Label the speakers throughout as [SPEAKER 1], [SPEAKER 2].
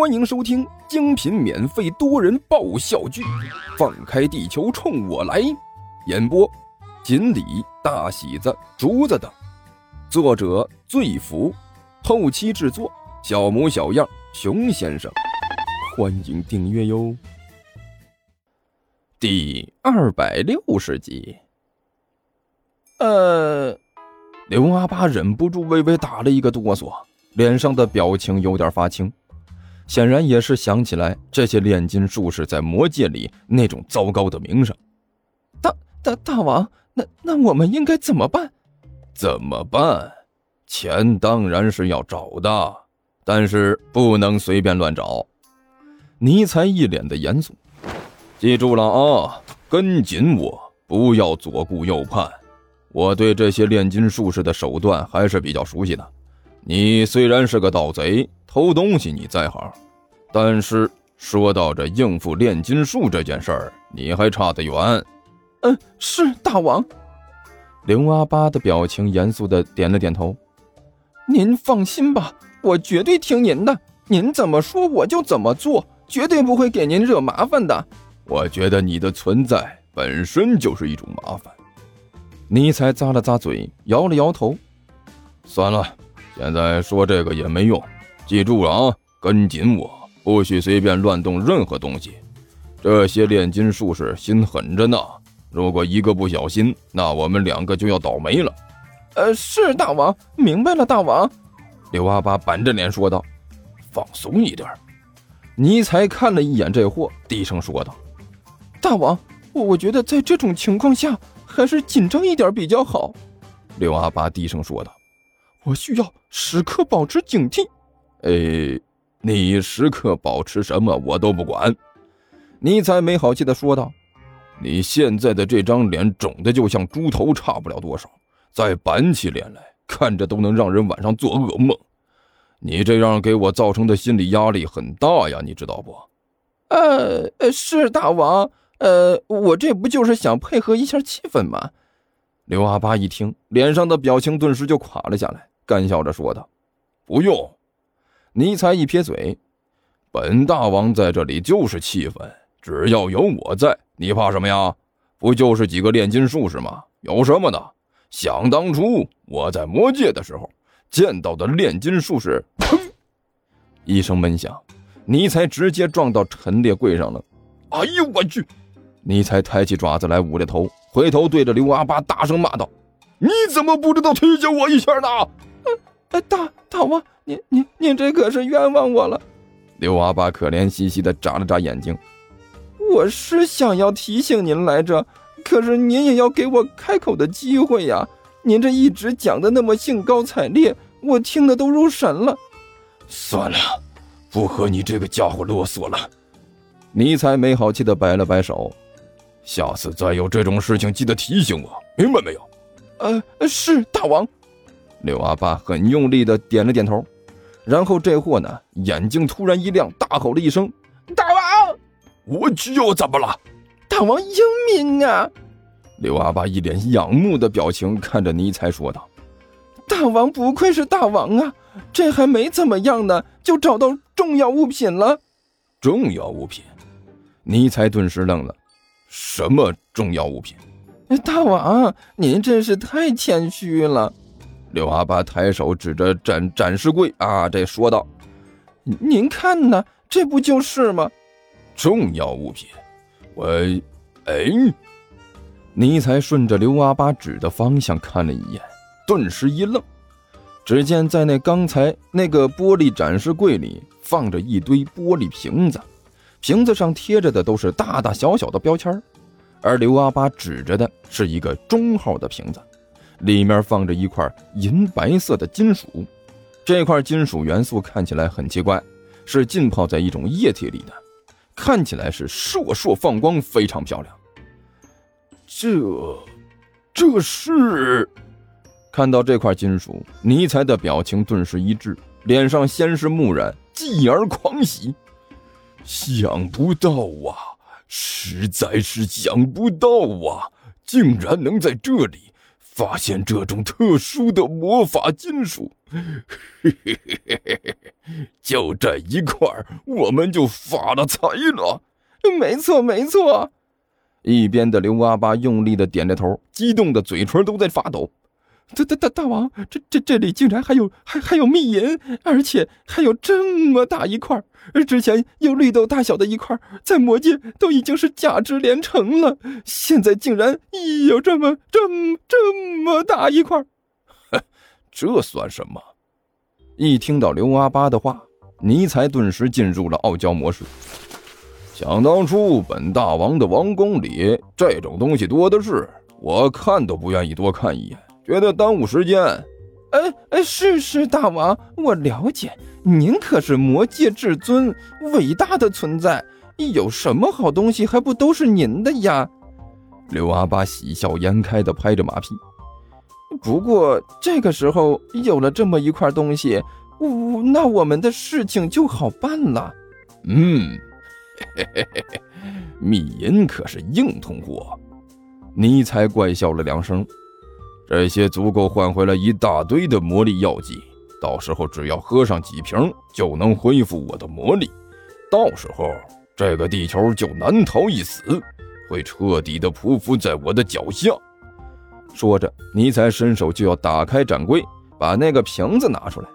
[SPEAKER 1] 欢迎收听精品免费多人爆笑剧《放开地球冲我来》，演播：锦鲤、大喜子、竹子等，作者：醉福，后期制作：小模小样、熊先生。欢迎订阅哟。第二百六十集。呃，刘阿八忍不住微微打了一个哆嗦，脸上的表情有点发青。显然也是想起来这些炼金术士在魔界里那种糟糕的名声。
[SPEAKER 2] 大大大王，那那我们应该怎么办？
[SPEAKER 1] 怎么办？钱当然是要找的，但是不能随便乱找。尼才一脸的严肃，记住了啊，跟紧我，不要左顾右盼。我对这些炼金术士的手段还是比较熟悉的。你虽然是个盗贼，偷东西你在行，但是说到这应付炼金术这件事儿，你还差得远。
[SPEAKER 2] 嗯，是大王。
[SPEAKER 1] 刘阿八的表情严肃的点了点头。
[SPEAKER 2] 您放心吧，我绝对听您的，您怎么说我就怎么做，绝对不会给您惹麻烦的。
[SPEAKER 1] 我觉得你的存在本身就是一种麻烦。尼才咂了咂嘴，摇了摇头。算了。现在说这个也没用，记住了啊，跟紧我，不许随便乱动任何东西。这些炼金术士心狠着呢，如果一个不小心，那我们两个就要倒霉了。
[SPEAKER 2] 呃，是大王，明白了，大王。
[SPEAKER 1] 刘阿八板着脸说道：“放松一点。”尼才看了一眼这货，低声说道：“
[SPEAKER 2] 大王，我我觉得在这种情况下，还是紧张一点比较好。”
[SPEAKER 1] 刘阿八低声说道。
[SPEAKER 2] 我需要时刻保持警惕。
[SPEAKER 1] 哎，你时刻保持什么我都不管。尼采没好气的说道：“你现在的这张脸肿的就像猪头，差不了多少。再板起脸来，看着都能让人晚上做噩梦。你这样给我造成的心理压力很大呀，你知道不？”
[SPEAKER 2] 呃，是大王。呃，我这不就是想配合一下气氛吗？
[SPEAKER 1] 刘阿八一听，脸上的表情顿时就垮了下来。干笑着说道：“不用。”尼才一撇嘴：“本大王在这里就是气愤，只要有我在，你怕什么呀？不就是几个炼金术士吗？有什么的？想当初我在魔界的时候见到的炼金术士，砰！一声闷响，尼才直接撞到陈列柜上了。哎呦我去！尼才抬起爪子来捂着头，回头对着刘阿八大声骂道：“你怎么不知道提醒我一下呢？”
[SPEAKER 2] 哎，大大王，您您您这可是冤枉我了。
[SPEAKER 1] 刘阿八可怜兮兮的眨了眨眼睛。
[SPEAKER 2] 我是想要提醒您来着，可是您也要给我开口的机会呀。您这一直讲的那么兴高采烈，我听的都入神了。
[SPEAKER 1] 算了，不和你这个家伙啰嗦了。尼才没好气的摆了摆手，下次再有这种事情，记得提醒我，明白没有？
[SPEAKER 2] 呃，是大王。
[SPEAKER 1] 刘阿爸很用力的点了点头，然后这货呢，眼睛突然一亮，大吼了一声：“
[SPEAKER 2] 大王！”
[SPEAKER 1] 我去，又怎么了？
[SPEAKER 2] 大王英明啊！
[SPEAKER 1] 刘阿爸一脸仰慕的表情看着尼采说道：“
[SPEAKER 2] 大王不愧是大王啊，这还没怎么样呢，就找到重要物品了。”
[SPEAKER 1] 重要物品？尼采顿时愣了：“什么重要物品？”
[SPEAKER 2] 大王，您真是太谦虚了。
[SPEAKER 1] 刘阿八抬手指着展展示柜啊，这说道：“
[SPEAKER 2] 您看呢，这不就是吗？
[SPEAKER 1] 重要物品。”我，哎，尼才顺着刘阿八指的方向看了一眼，顿时一愣。只见在那刚才那个玻璃展示柜里放着一堆玻璃瓶子，瓶子上贴着的都是大大小小的标签而刘阿八指着的是一个中号的瓶子。里面放着一块银白色的金属，这块金属元素看起来很奇怪，是浸泡在一种液体里的，看起来是烁烁放光，非常漂亮。这，这是……看到这块金属，尼才的表情顿时一滞，脸上先是木然，继而狂喜，想不到啊，实在是想不到啊，竟然能在这里。发现这种特殊的魔法金属，嘿嘿嘿嘿嘿就这一块我们就发了财了。
[SPEAKER 2] 没错，没错。
[SPEAKER 1] 一边的刘阿八用力的点着头，激动的嘴唇都在发抖。
[SPEAKER 2] 大大大大王，这这这里竟然还有还还有秘银，而且还有这么大一块儿之前有绿豆大小的一块，在魔界都已经是价值连城了，现在竟然有这么这么这么大一块，
[SPEAKER 1] 这算什么？一听到刘阿八的话，尼才顿时进入了傲娇模式。想当初，本大王的王宫里这种东西多的是，我看都不愿意多看一眼。觉得耽误时间，
[SPEAKER 2] 哎哎，是是，大王，我了解，您可是魔界至尊，伟大的存在，有什么好东西还不都是您的呀？
[SPEAKER 1] 刘阿巴喜笑颜开的拍着马屁。
[SPEAKER 2] 不过这个时候有了这么一块东西，那我们的事情就好办了。
[SPEAKER 1] 嗯，嘿嘿嘿嘿，秘银可是硬通货。尼才怪笑了两声。这些足够换回来一大堆的魔力药剂，到时候只要喝上几瓶，就能恢复我的魔力。到时候这个地球就难逃一死，会彻底的匍匐在我的脚下。说着，尼采伸手就要打开展柜，把那个瓶子拿出来。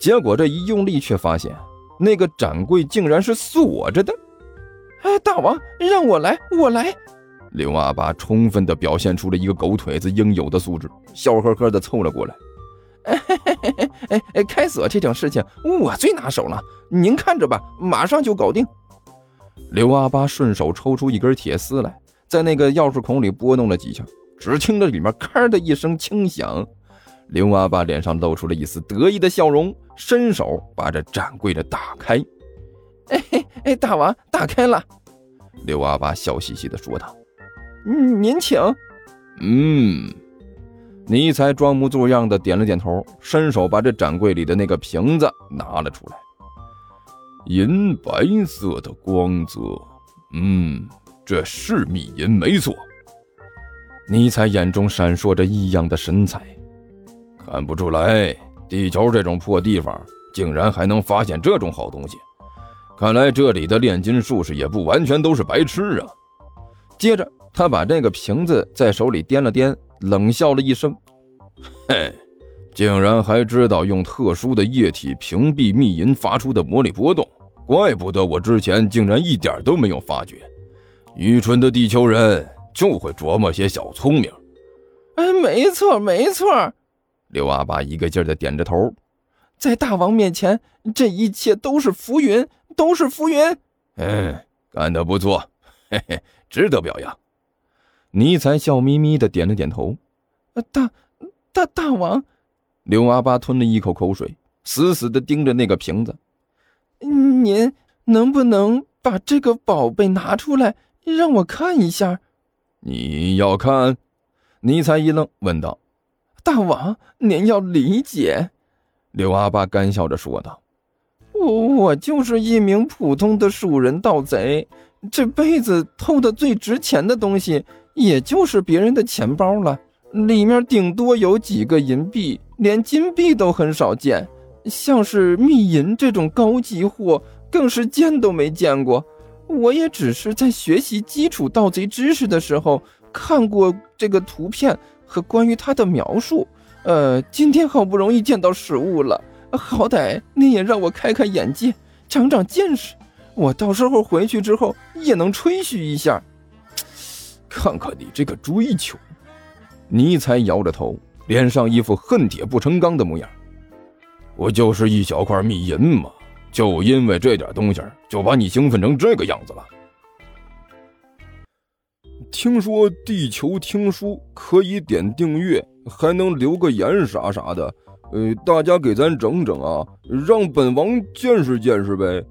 [SPEAKER 1] 结果这一用力，却发现那个展柜竟然是锁着的。
[SPEAKER 2] 哎，大王，让我来，我来。
[SPEAKER 1] 刘阿八充分的表现出了一个狗腿子应有的素质，笑呵呵的凑了过来。
[SPEAKER 2] 哎哎哎，开锁这种事情我最拿手了，您看着吧，马上就搞定。
[SPEAKER 1] 刘阿八顺手抽出一根铁丝来，在那个钥匙孔里拨弄了几下，只听着里面咔的一声轻响。刘阿八脸上露出了一丝得意的笑容，伸手把这展柜的打开。
[SPEAKER 2] 哎哎，大王，打开了。
[SPEAKER 1] 刘阿八笑嘻嘻的说道。
[SPEAKER 2] 嗯，您请。
[SPEAKER 1] 嗯，尼才装模作样的点了点头，伸手把这展柜里的那个瓶子拿了出来。银白色的光泽，嗯，这是秘银没错。尼才眼中闪烁着异样的神采，看不出来，地球这种破地方竟然还能发现这种好东西。看来这里的炼金术士也不完全都是白痴啊。接着。他把这个瓶子在手里掂了掂，冷笑了一声：“嘿，竟然还知道用特殊的液体屏蔽密银发出的魔力波动，怪不得我之前竟然一点都没有发觉。愚蠢的地球人就会琢磨些小聪明。”
[SPEAKER 2] 哎，没错，没错。
[SPEAKER 1] 刘阿八一个劲儿的点着头，
[SPEAKER 2] 在大王面前，这一切都是浮云，都是浮云。
[SPEAKER 1] 嗯，干得不错，嘿嘿，值得表扬。尼才笑眯眯的点了点头，
[SPEAKER 2] 大，大大王，
[SPEAKER 1] 刘阿八吞了一口口水，死死的盯着那个瓶子。
[SPEAKER 2] 您能不能把这个宝贝拿出来让我看一下？
[SPEAKER 1] 你要看？尼才一愣，问道：“
[SPEAKER 2] 大王，您要理解。”
[SPEAKER 1] 刘阿八干笑着说道：“
[SPEAKER 2] 我我就是一名普通的鼠人盗贼，这辈子偷的最值钱的东西。”也就是别人的钱包了，里面顶多有几个银币，连金币都很少见。像是秘银这种高级货，更是见都没见过。我也只是在学习基础盗贼知识的时候看过这个图片和关于它的描述。呃，今天好不容易见到实物了，好歹你也让我开开眼界，长长见识。我到时候回去之后也能吹嘘一下。
[SPEAKER 1] 看看你这个追求，尼才摇着头，脸上一副恨铁不成钢的模样。我就是一小块秘银嘛，就因为这点东西，就把你兴奋成这个样子了。听说地球听书可以点订阅，还能留个言啥啥的，呃，大家给咱整整啊，让本王见识见识呗。